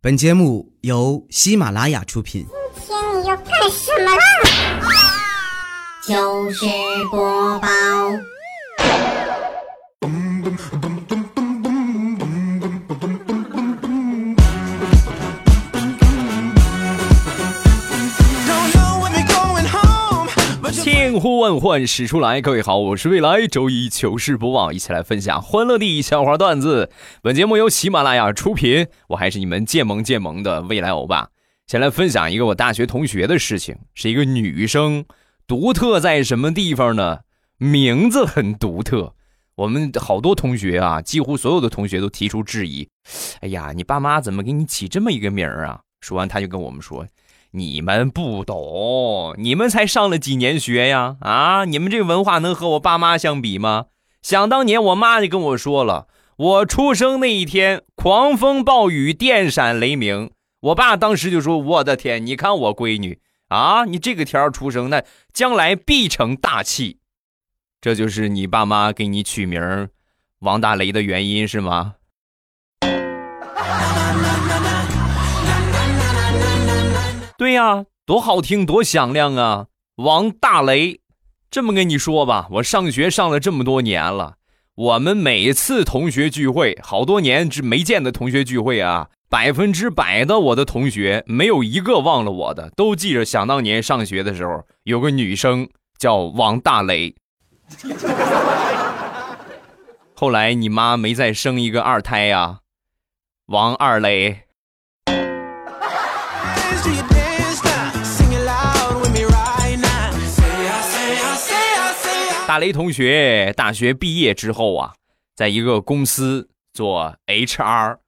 本节目由喜马拉雅出品。今天你要干什么啦？就是播报。千呼万唤始出来，各位好，我是未来周一糗事播报，一起来分享欢乐的笑话段子。本节目由喜马拉雅出品，我还是你们建萌建萌的未来欧巴。先来分享一个我大学同学的事情，是一个女生，独特在什么地方呢？名字很独特。我们好多同学啊，几乎所有的同学都提出质疑：“哎呀，你爸妈怎么给你起这么一个名儿啊？”说完，他就跟我们说。你们不懂，你们才上了几年学呀？啊，你们这文化能和我爸妈相比吗？想当年，我妈就跟我说了，我出生那一天，狂风暴雨，电闪雷鸣。我爸当时就说：“我的天，你看我闺女啊，你这个天儿出生，那将来必成大器。”这就是你爸妈给你取名王大雷的原因是吗？对呀，多好听，多响亮啊！王大雷，这么跟你说吧，我上学上了这么多年了，我们每次同学聚会，好多年之没见的同学聚会啊，百分之百的我的同学没有一个忘了我的，都记着想当年上学的时候有个女生叫王大雷。后来你妈没再生一个二胎呀，王二雷。大雷同学大学毕业之后啊，在一个公司做 HR，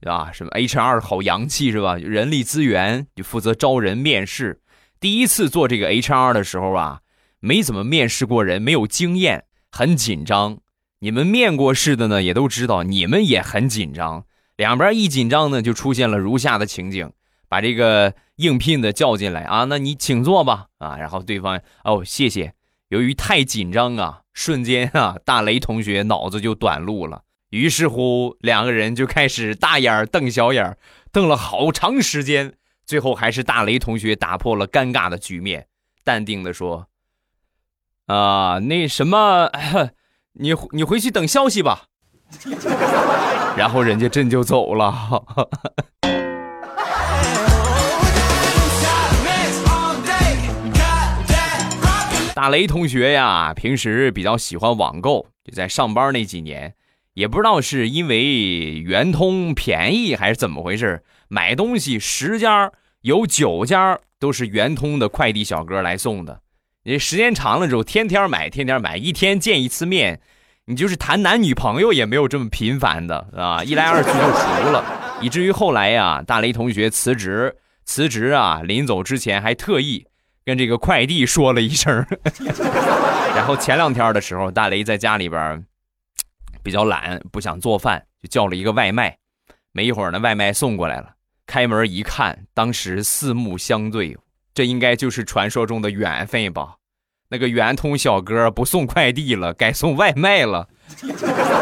啊，什么 HR 好洋气是吧？人力资源就负责招人面试。第一次做这个 HR 的时候啊，没怎么面试过人，没有经验，很紧张。你们面过试的呢，也都知道，你们也很紧张。两边一紧张呢，就出现了如下的情景：把这个应聘的叫进来啊，那你请坐吧啊。然后对方哦，谢谢。由于太紧张啊，瞬间啊，大雷同学脑子就短路了。于是乎，两个人就开始大眼瞪小眼，瞪了好长时间。最后还是大雷同学打破了尴尬的局面，淡定的说：“啊，那什么，你你回去等消息吧。” 然后人家真就走了。大雷同学呀，平时比较喜欢网购，就在上班那几年，也不知道是因为圆通便宜还是怎么回事，买东西十家有九家都是圆通的快递小哥来送的。你时间长了之后，天天买，天天买，一天见一次面，你就是谈男女朋友也没有这么频繁的啊，一来二去就熟了，以至于后来呀，大雷同学辞职，辞职啊，临走之前还特意。跟这个快递说了一声，然后前两天的时候，大雷在家里边比较懒，不想做饭，就叫了一个外卖。没一会儿呢，外卖送过来了，开门一看，当时四目相对，这应该就是传说中的缘分吧？那个圆通小哥不送快递了，改送外卖了。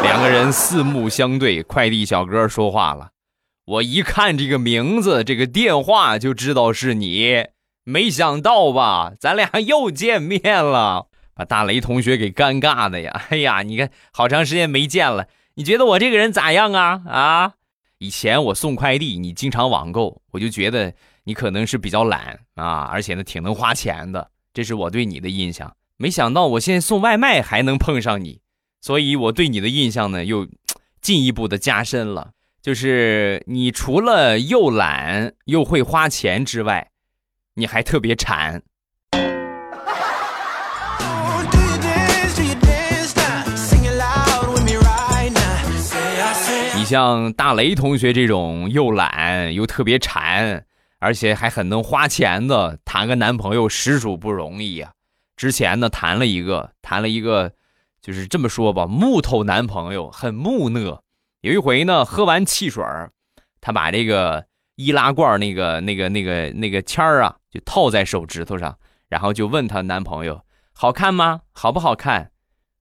两个人四目相对，快递小哥说话了：“我一看这个名字，这个电话就知道是你。”没想到吧，咱俩又见面了，把大雷同学给尴尬的呀！哎呀，你看，好长时间没见了，你觉得我这个人咋样啊？啊，以前我送快递，你经常网购，我就觉得你可能是比较懒啊，而且呢，挺能花钱的，这是我对你的印象。没想到我现在送外卖还能碰上你，所以我对你的印象呢又进一步的加深了，就是你除了又懒又会花钱之外。你还特别馋。你像大雷同学这种又懒又特别馋，而且还很能花钱的，谈个男朋友实属不容易呀。之前呢，谈了一个，谈了一个，就是这么说吧，木头男朋友很木讷。有一回呢，喝完汽水他把这个。易拉罐那个、那个、那个、那个签儿啊，就套在手指头上，然后就问她男朋友：“好看吗？好不好看？”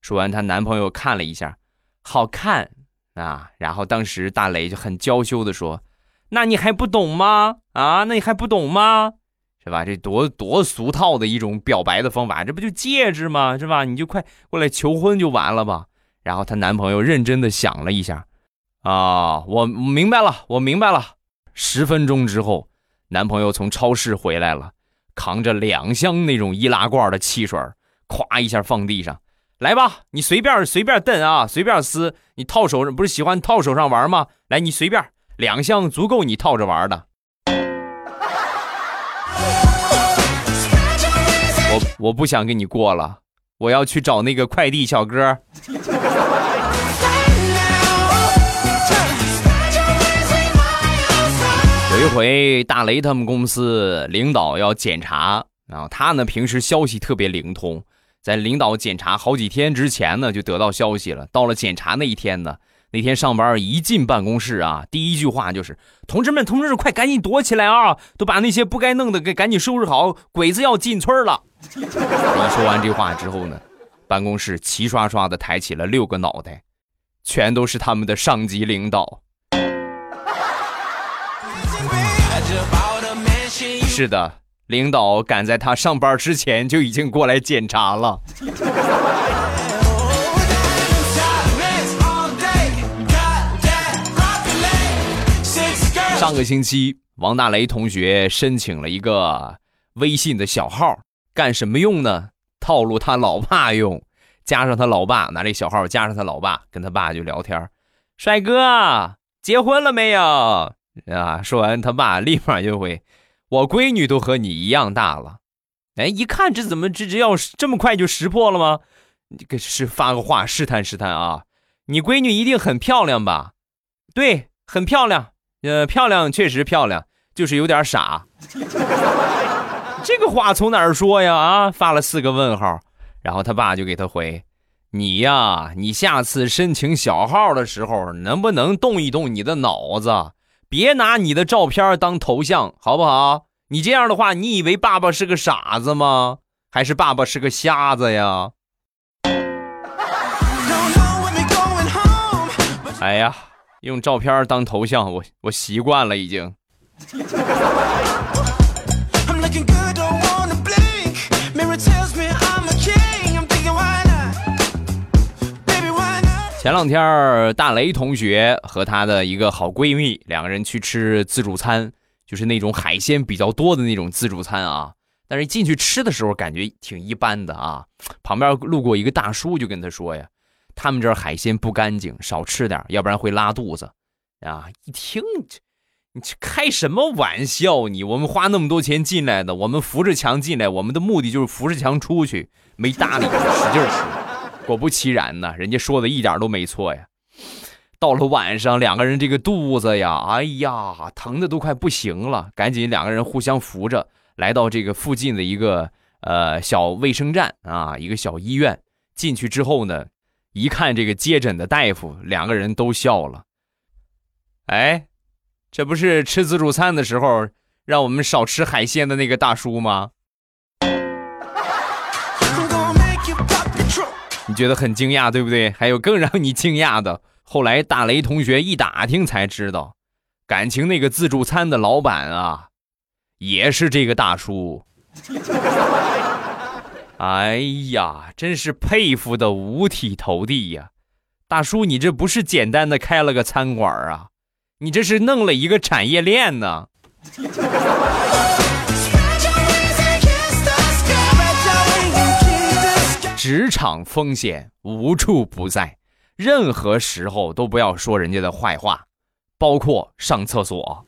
说完，她男朋友看了一下，好看啊。然后当时大雷就很娇羞的说：“那你还不懂吗？啊，那你还不懂吗？是吧？这多多俗套的一种表白的方法，这不就戒指吗？是吧？你就快过来求婚就完了吧。然后她男朋友认真的想了一下，啊，我明白了，我明白了。十分钟之后，男朋友从超市回来了，扛着两箱那种易拉罐的汽水，咵一下放地上，来吧，你随便随便蹬啊，随便撕，你套手上不是喜欢套手上玩吗？来，你随便，两箱足够你套着玩的。我我不想跟你过了，我要去找那个快递小哥。一回，大雷他们公司领导要检查，然后他呢平时消息特别灵通，在领导检查好几天之前呢就得到消息了。到了检查那一天呢，那天上班一进办公室啊，第一句话就是：“同志们，同志们，快赶紧躲起来啊！都把那些不该弄的给赶紧收拾好，鬼子要进村了。”一说完这话之后呢，办公室齐刷刷的抬起了六个脑袋，全都是他们的上级领导。是的，领导赶在他上班之前就已经过来检查了。上个星期，王大雷同学申请了一个微信的小号，干什么用呢？套路他老爸用，加上他老爸拿这小号，加上他老爸跟他爸就聊天。帅哥，结婚了没有？啊！说完，他爸立马就会。我闺女都和你一样大了，哎，一看这怎么这这要这么快就识破了吗？这个是发个话试探试探啊！你闺女一定很漂亮吧？对，很漂亮，呃，漂亮确实漂亮，就是有点傻。这个话从哪儿说呀？啊，发了四个问号，然后他爸就给他回：你呀，你下次申请小号的时候，能不能动一动你的脑子？别拿你的照片当头像，好不好？你这样的话，你以为爸爸是个傻子吗？还是爸爸是个瞎子呀？哎呀，用照片当头像，我我习惯了已经。前两天，大雷同学和她的一个好闺蜜两个人去吃自助餐，就是那种海鲜比较多的那种自助餐啊。但是进去吃的时候感觉挺一般的啊。旁边路过一个大叔，就跟他说呀：“他们这海鲜不干净，少吃点，要不然会拉肚子。”啊，一听这，你这开什么玩笑？你我们花那么多钱进来的，我们扶着墙进来，我们的目的就是扶着墙出去，没搭理，使劲吃。果不其然呢，人家说的一点都没错呀。到了晚上，两个人这个肚子呀，哎呀，疼的都快不行了，赶紧两个人互相扶着，来到这个附近的一个呃小卫生站啊，一个小医院。进去之后呢，一看这个接诊的大夫，两个人都笑了。哎，这不是吃自助餐的时候让我们少吃海鲜的那个大叔吗？觉得很惊讶，对不对？还有更让你惊讶的，后来大雷同学一打听才知道，感情那个自助餐的老板啊，也是这个大叔。哎呀，真是佩服的五体投地呀！大叔，你这不是简单的开了个餐馆啊，你这是弄了一个产业链呢。职场风险无处不在，任何时候都不要说人家的坏话，包括上厕所。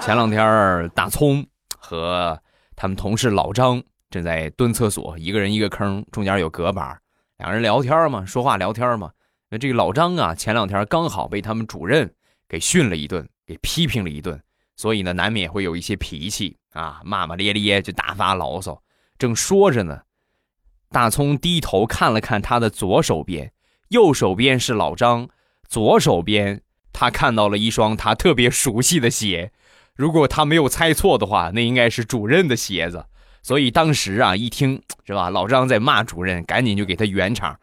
前两天，大葱和他们同事老张正在蹲厕所，一个人一个坑，中间有隔板，两人聊天嘛，说话聊天嘛。那这个老张啊，前两天刚好被他们主任给训了一顿，给批评了一顿，所以呢，难免会有一些脾气啊，骂骂咧咧就大发牢骚。正说着呢。大葱低头看了看他的左手边，右手边是老张，左手边他看到了一双他特别熟悉的鞋。如果他没有猜错的话，那应该是主任的鞋子。所以当时啊，一听是吧，老张在骂主任，赶紧就给他圆场。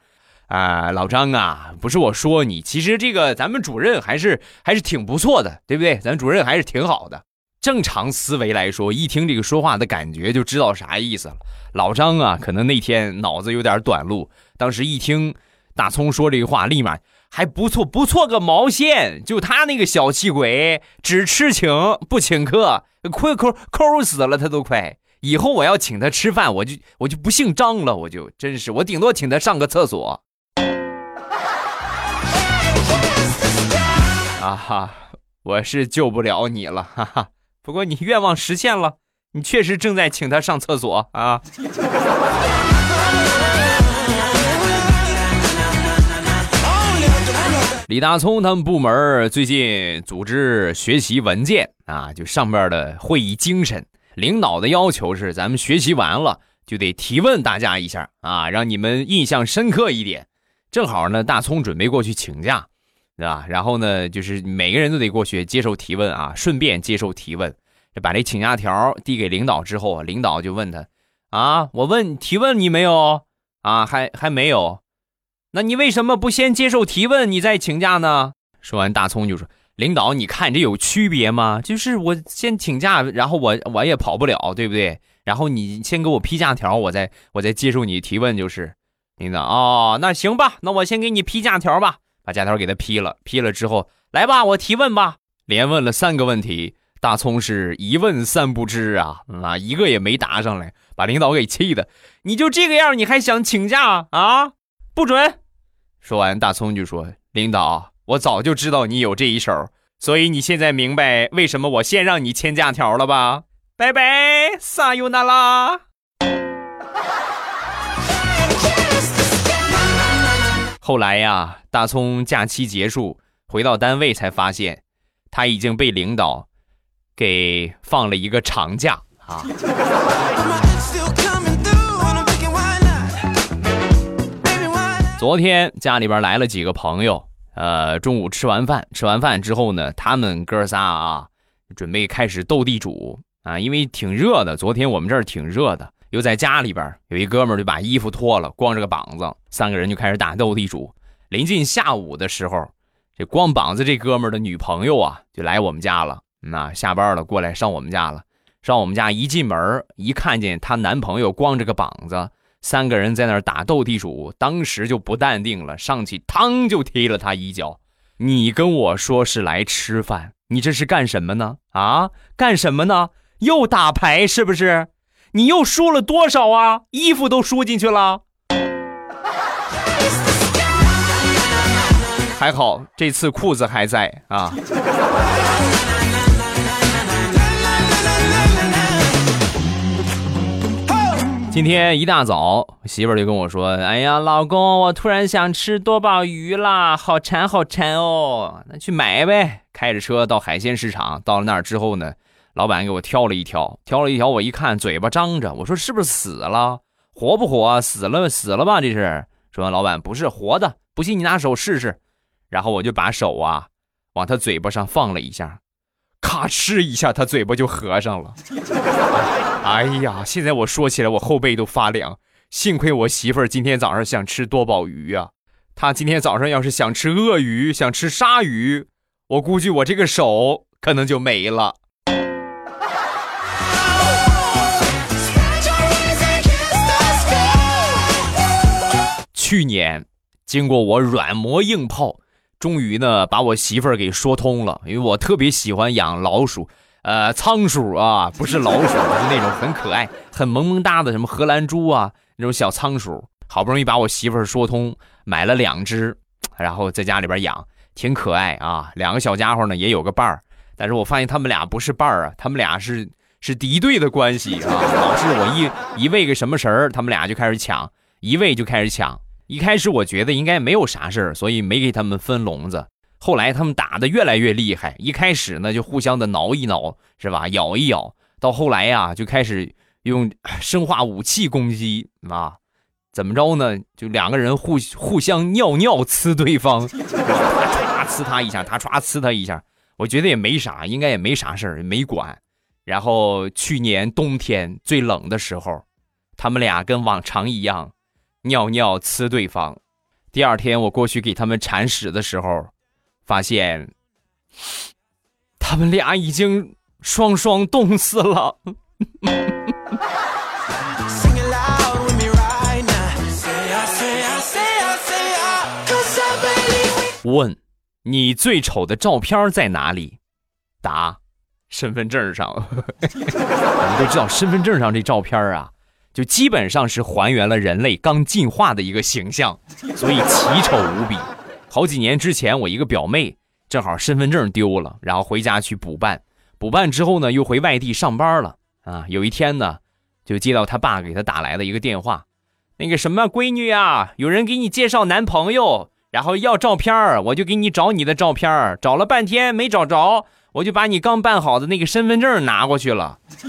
啊，老张啊，不是我说你，其实这个咱们主任还是还是挺不错的，对不对？咱主任还是挺好的。正常思维来说，一听这个说话的感觉就知道啥意思了。老张啊，可能那天脑子有点短路，当时一听大葱说这个话，立马还不错，不错个毛线！就他那个小气鬼，只吃请不请客，亏抠抠死了他都快。以后我要请他吃饭，我就我就不姓张了，我就真是我顶多请他上个厕所。啊哈，我是救不了你了，哈哈。不过你愿望实现了，你确实正在请他上厕所啊。李大聪他们部门最近组织学习文件啊，就上边的会议精神，领导的要求是，咱们学习完了就得提问大家一下啊，让你们印象深刻一点。正好呢，大聪准备过去请假。对吧？然后呢，就是每个人都得过去接受提问啊，顺便接受提问。把这请假条递给领导之后，领导就问他：“啊，我问提问你没有？啊，还还没有？那你为什么不先接受提问，你再请假呢？”说完，大葱就说：“领导，你看这有区别吗？就是我先请假，然后我我也跑不了，对不对？然后你先给我批假条，我再我再接受你提问，就是领导哦，那行吧，那我先给你批假条吧。”把假条给他批了，批了之后，来吧，我提问吧。连问了三个问题，大葱是一问三不知啊，啊，一个也没答上来，把领导给气的。你就这个样，你还想请假啊？不准！说完，大葱就说：“领导，我早就知道你有这一手，所以你现在明白为什么我先让你签假条了吧？拜拜，撒尤那拉。”后来呀，大葱假期结束回到单位，才发现他已经被领导给放了一个长假啊。昨天家里边来了几个朋友，呃，中午吃完饭，吃完饭之后呢，他们哥仨啊，准备开始斗地主啊，因为挺热的，昨天我们这儿挺热的。就在家里边，有一哥们就把衣服脱了，光着个膀子，三个人就开始打斗地主。临近下午的时候，这光膀子这哥们的女朋友啊，就来我们家了。那下班了，过来上我们家了。上我们家一进门，一看见她男朋友光着个膀子，三个人在那儿打斗地主，当时就不淡定了，上去嘡就踢了他一脚。你跟我说是来吃饭，你这是干什么呢？啊，干什么呢？又打牌是不是？你又输了多少啊？衣服都输进去了。还好这次裤子还在啊。今天一大早，媳妇儿就跟我说：“哎呀，老公，我突然想吃多宝鱼啦，好馋好馋哦。”那去买呗。开着车到海鲜市场，到了那儿之后呢？老板给我挑了一条，挑了一条，我一看嘴巴张着，我说是不是死了？活不活？死了死了吧？这是。说，老板不是活的，不信你拿手试试。然后我就把手啊往他嘴巴上放了一下，咔哧一下，他嘴巴就合上了。哎呀，现在我说起来我后背都发凉。幸亏我媳妇儿今天早上想吃多宝鱼啊，她今天早上要是想吃鳄鱼、想吃鲨鱼，我估计我这个手可能就没了。去年，经过我软磨硬泡，终于呢把我媳妇儿给说通了。因为我特别喜欢养老鼠，呃，仓鼠啊，不是老鼠，是那种很可爱、很萌萌哒的什么荷兰猪啊，那种小仓鼠。好不容易把我媳妇儿说通，买了两只，然后在家里边养，挺可爱啊。两个小家伙呢也有个伴儿，但是我发现他们俩不是伴儿啊，他们俩是是敌对的关系啊。老是我一一喂个什么食儿，他们俩就开始抢，一喂就开始抢。一开始我觉得应该没有啥事儿，所以没给他们分笼子。后来他们打的越来越厉害，一开始呢就互相的挠一挠，是吧？咬一咬，到后来呀就开始用生化武器攻击啊！怎么着呢？就两个人互互相尿尿呲对方，他唰呲他一下，他唰呲他一下。我觉得也没啥，应该也没啥事儿，没管。然后去年冬天最冷的时候，他们俩跟往常一样。尿尿呲对方，第二天我过去给他们铲屎的时候，发现他们俩已经双双冻死了。问：你最丑的照片在哪里？答：身份证上。我们都知道，身份证上这照片啊，就基本上是还原了人类刚进化的一个形象，所以奇丑无比。好几年之前，我一个表妹正好身份证丢了，然后回家去补办。补办之后呢，又回外地上班了。啊，有一天呢，就接到他爸给他打来的一个电话，那个什么闺女啊，有人给你介绍男朋友。然后要照片我就给你找你的照片找了半天没找着，我就把你刚办好的那个身份证拿过去了，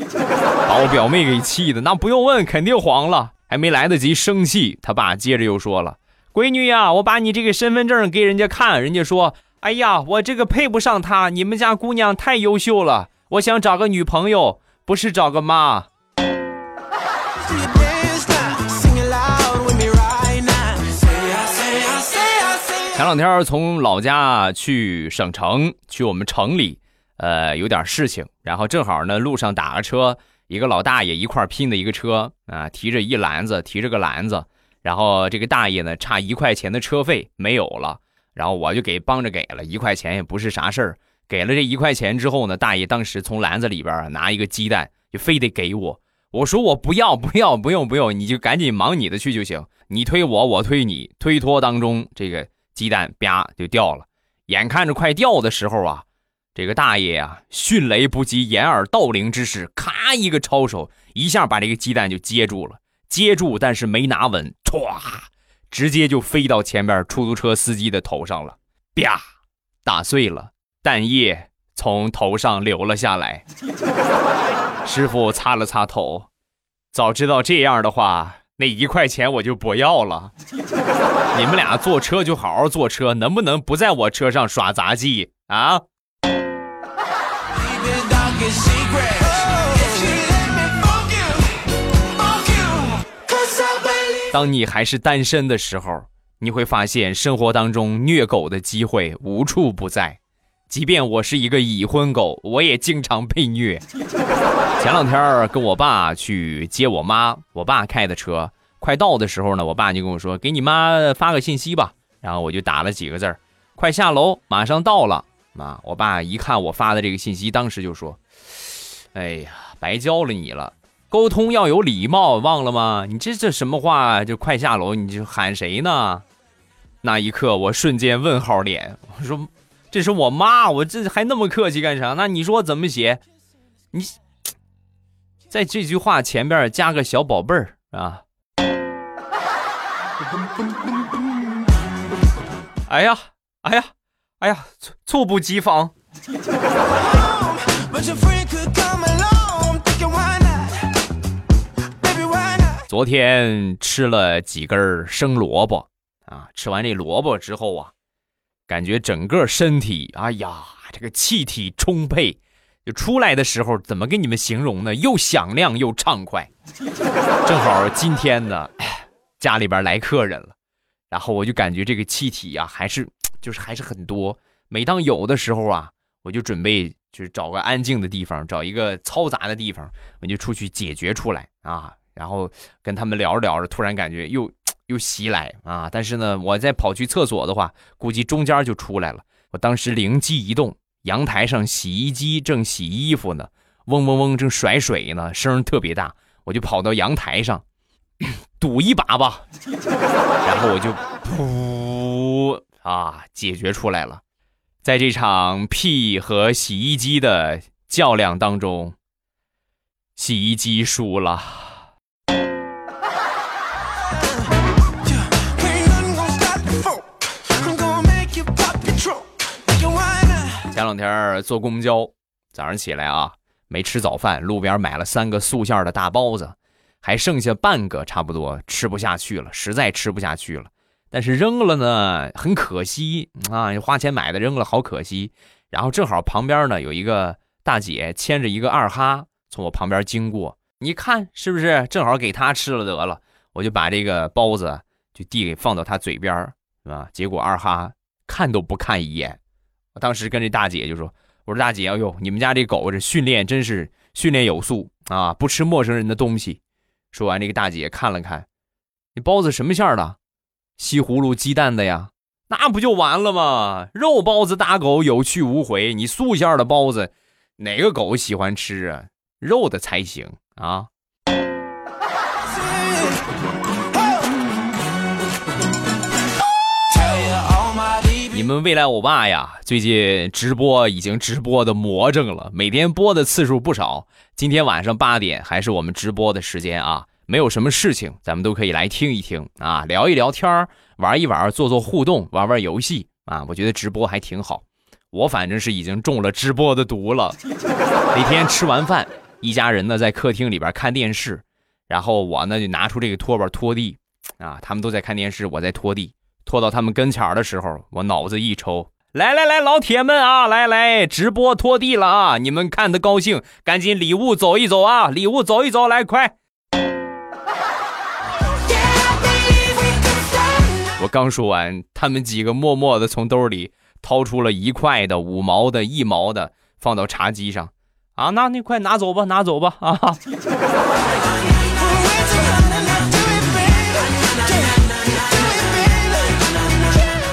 把我表妹给气的，那不用问，肯定黄了。还没来得及生气，他爸接着又说了：“闺女呀，我把你这个身份证给人家看，人家说，哎呀，我这个配不上她，你们家姑娘太优秀了，我想找个女朋友，不是找个妈。” 前两天从老家去省城，去我们城里，呃，有点事情，然后正好呢，路上打个车，一个老大爷一块拼的一个车啊，提着一篮子，提着个篮子，然后这个大爷呢，差一块钱的车费没有了，然后我就给帮着给了一块钱，也不是啥事儿，给了这一块钱之后呢，大爷当时从篮子里边拿一个鸡蛋，就非得给我，我说我不要不要不用不用，你就赶紧忙你的去就行，你推我我推你，推脱当中这个。鸡蛋啪就掉了，眼看着快掉的时候啊，这个大爷啊，迅雷不及掩耳盗铃之势，咔一个抄手，一下把这个鸡蛋就接住了，接住但是没拿稳，歘，直接就飞到前面出租车司机的头上了，啪，打碎了，蛋液从头上流了下来。师傅擦了擦头，早知道这样的话。那一块钱我就不要了，你们俩坐车就好好坐车，能不能不在我车上耍杂技啊？当你还是单身的时候，你会发现生活当中虐狗的机会无处不在。即便我是一个已婚狗，我也经常被虐。前两天跟我爸去接我妈，我爸开的车，快到的时候呢，我爸就跟我说：“给你妈发个信息吧。”然后我就打了几个字儿：“快下楼，马上到了。”妈，我爸一看我发的这个信息，当时就说：“哎呀，白教了你了，沟通要有礼貌，忘了吗？你这这什么话？就快下楼，你就喊谁呢？”那一刻，我瞬间问号脸，我说。这是我妈，我这还那么客气干啥？那你说怎么写？你在这句话前边加个小宝贝儿啊！哎呀，哎呀，哎呀，猝猝不及防。昨天吃了几根生萝卜啊，吃完这萝卜之后啊。感觉整个身体，哎呀，这个气体充沛，就出来的时候怎么跟你们形容呢？又响亮又畅快。正好今天呢，家里边来客人了，然后我就感觉这个气体呀，还是就是还是很多。每当有的时候啊，我就准备就是找个安静的地方，找一个嘈杂的地方，我就出去解决出来啊。然后跟他们聊着聊着，突然感觉又。又袭来啊！但是呢，我再跑去厕所的话，估计中间就出来了。我当时灵机一动，阳台上洗衣机正洗衣服呢，嗡嗡嗡正甩水呢，声特别大。我就跑到阳台上，赌一把吧。然后我就噗啊，解决出来了。在这场屁和洗衣机的较量当中，洗衣机输了。两天坐公交，早上起来啊，没吃早饭，路边买了三个素馅的大包子，还剩下半个，差不多吃不下去了，实在吃不下去了。但是扔了呢，很可惜啊，花钱买的扔了，好可惜。然后正好旁边呢有一个大姐牵着一个二哈从我旁边经过，你看是不是正好给他吃了得了？我就把这个包子就递给放到他嘴边啊，结果二哈看都不看一眼。当时跟这大姐就说：“我说大姐，哎呦，你们家这狗这训练真是训练有素啊，不吃陌生人的东西。”说完，这个大姐看了看，你包子什么馅的？西葫芦鸡蛋的呀？那不就完了吗？肉包子打狗有去无回。你素馅的包子，哪个狗喜欢吃啊？肉的才行啊！你们未来欧巴呀，最近直播已经直播的魔怔了，每天播的次数不少。今天晚上八点还是我们直播的时间啊，没有什么事情，咱们都可以来听一听啊，聊一聊天玩一玩，做做互动，玩玩游戏啊。我觉得直播还挺好，我反正是已经中了直播的毒了。那天吃完饭，一家人呢在客厅里边看电视，然后我呢就拿出这个拖把拖地啊，他们都在看电视，我在拖地。拖到他们跟前的时候，我脑子一抽，来来来，老铁们啊，来来，直播拖地了啊！你们看的高兴，赶紧礼物走一走啊！礼物走一走，来快！我刚说完，他们几个默默的从兜里掏出了一块的、五毛的、一毛的，放到茶几上，啊，那你快拿走吧，拿走吧，啊！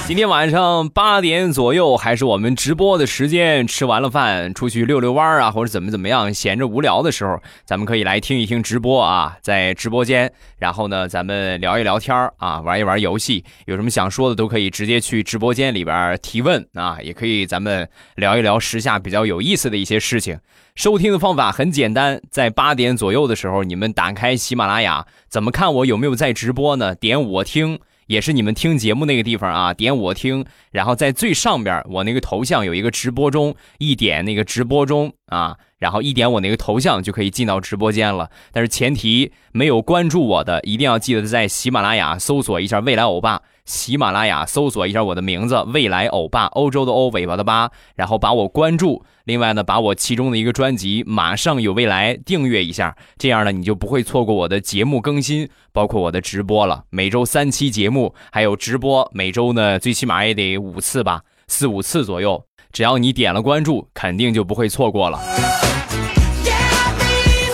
今天晚上八点左右，还是我们直播的时间。吃完了饭，出去溜溜弯啊，或者怎么怎么样，闲着无聊的时候，咱们可以来听一听直播啊，在直播间，然后呢，咱们聊一聊天啊，玩一玩游戏，有什么想说的都可以直接去直播间里边提问啊，也可以咱们聊一聊时下比较有意思的一些事情。收听的方法很简单，在八点左右的时候，你们打开喜马拉雅，怎么看我有没有在直播呢？点我听。也是你们听节目那个地方啊，点我听，然后在最上边我那个头像有一个直播中，一点那个直播中啊，然后一点我那个头像就可以进到直播间了。但是前提没有关注我的，一定要记得在喜马拉雅搜索一下未来欧巴。喜马拉雅搜索一下我的名字“未来欧巴”，欧洲的欧，尾巴的巴，然后把我关注。另外呢，把我其中的一个专辑《马上有未来》订阅一下，这样呢，你就不会错过我的节目更新，包括我的直播了。每周三期节目，还有直播，每周呢最起码也得五次吧，四五次左右。只要你点了关注，肯定就不会错过了。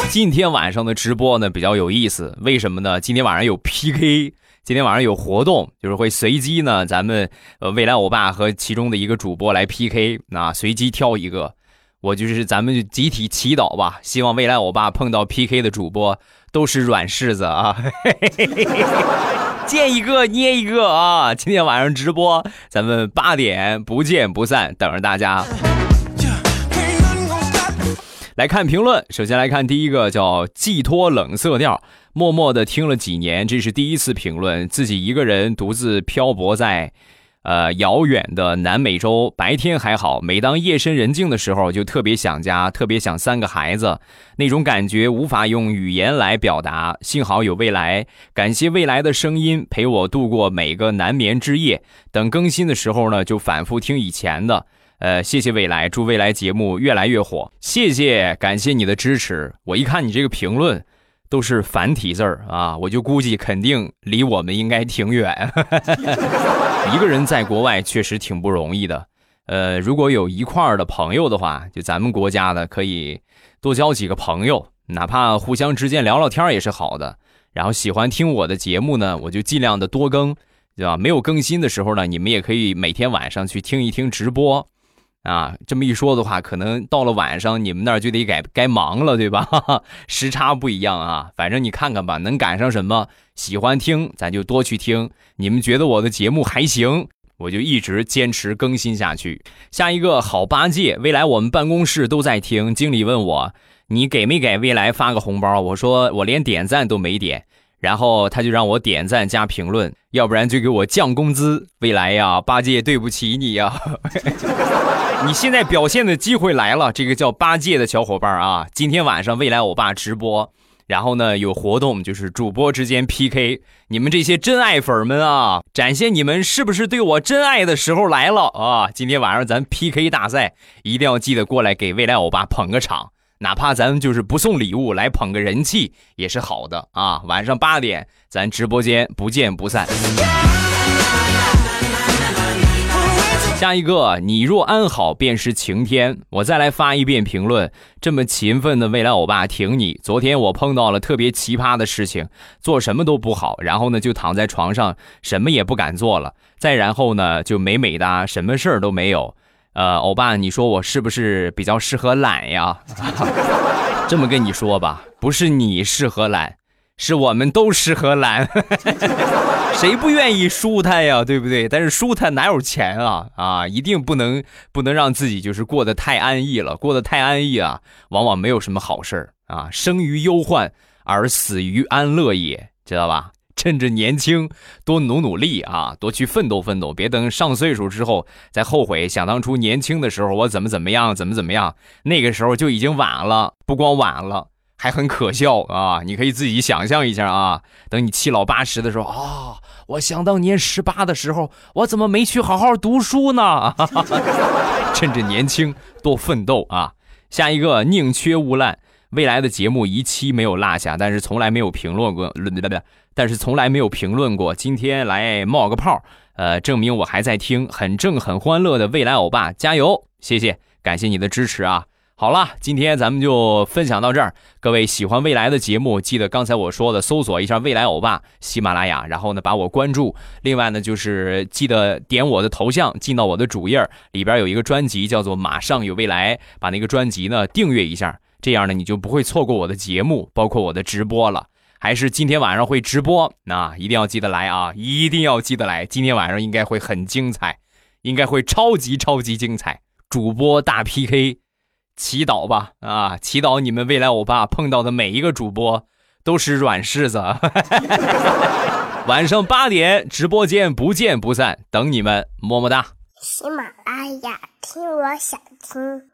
今天晚上的直播呢比较有意思，为什么呢？今天晚上有 PK。今天晚上有活动，就是会随机呢，咱们呃未来欧巴和其中的一个主播来 PK，那随机挑一个，我就是咱们就集体祈祷吧，希望未来我爸碰到 PK 的主播都是软柿子啊，见一个捏一个啊！今天晚上直播，咱们八点不见不散，等着大家。来看评论，首先来看第一个叫寄托冷色调。默默的听了几年，这是第一次评论自己一个人独自漂泊在，呃遥远的南美洲。白天还好，每当夜深人静的时候，就特别想家，特别想三个孩子，那种感觉无法用语言来表达。幸好有未来，感谢未来的声音陪我度过每个难眠之夜。等更新的时候呢，就反复听以前的。呃，谢谢未来，祝未来节目越来越火。谢谢，感谢你的支持。我一看你这个评论。都是繁体字儿啊，我就估计肯定离我们应该挺远。一个人在国外确实挺不容易的。呃，如果有一块儿的朋友的话，就咱们国家的，可以多交几个朋友，哪怕互相之间聊聊天也是好的。然后喜欢听我的节目呢，我就尽量的多更，对吧？没有更新的时候呢，你们也可以每天晚上去听一听直播。啊，这么一说的话，可能到了晚上你们那儿就得该该忙了，对吧？时差不一样啊，反正你看看吧，能赶上什么喜欢听，咱就多去听。你们觉得我的节目还行，我就一直坚持更新下去。下一个好八戒，未来我们办公室都在听。经理问我，你给没给未来发个红包？我说我连点赞都没点。然后他就让我点赞加评论，要不然就给我降工资。未来呀，八戒对不起你呀！你现在表现的机会来了，这个叫八戒的小伙伴啊，今天晚上未来欧巴直播，然后呢有活动，就是主播之间 PK，你们这些真爱粉们啊，展现你们是不是对我真爱的时候来了啊！今天晚上咱 PK 大赛，一定要记得过来给未来欧巴捧个场。哪怕咱们就是不送礼物来捧个人气也是好的啊！晚上八点咱直播间不见不散。下一个，你若安好，便是晴天。我再来发一遍评论，这么勤奋的未来欧巴挺你。昨天我碰到了特别奇葩的事情，做什么都不好，然后呢就躺在床上，什么也不敢做了。再然后呢就美美哒，什么事儿都没有。呃，欧巴，你说我是不是比较适合懒呀？这么跟你说吧，不是你适合懒。是我们都适合懒，谁不愿意舒坦呀？对不对？但是舒坦哪有钱啊？啊，一定不能不能让自己就是过得太安逸了，过得太安逸啊，往往没有什么好事儿啊。生于忧患而死于安乐也，知道吧？趁着年轻多努努力啊，多去奋斗奋斗，别等上岁数之后再后悔。想当初年轻的时候我怎么怎么样，怎么怎么样，那个时候就已经晚了，不光晚了。还很可笑啊！你可以自己想象一下啊。等你七老八十的时候啊，我想当年十八的时候，我怎么没去好好读书呢？趁着年轻多奋斗啊！下一个宁缺毋滥，未来的节目一期没有落下，但是从来没有评论过，但是从来没有评论过。今天来冒个泡，呃，证明我还在听，很正很欢乐的未来欧巴，加油！谢谢，感谢你的支持啊！好了，今天咱们就分享到这儿。各位喜欢未来的节目，记得刚才我说的，搜索一下“未来欧巴”喜马拉雅，然后呢把我关注。另外呢，就是记得点我的头像，进到我的主页里边有一个专辑叫做《马上有未来》，把那个专辑呢订阅一下，这样呢你就不会错过我的节目，包括我的直播了。还是今天晚上会直播，那一定要记得来啊！一定要记得来，今天晚上应该会很精彩，应该会超级超级精彩，主播大 PK。祈祷吧，啊，祈祷你们未来欧巴碰到的每一个主播都是软柿子。晚上八点直播间不见不散，等你们，么么哒。喜马拉雅听，我想听。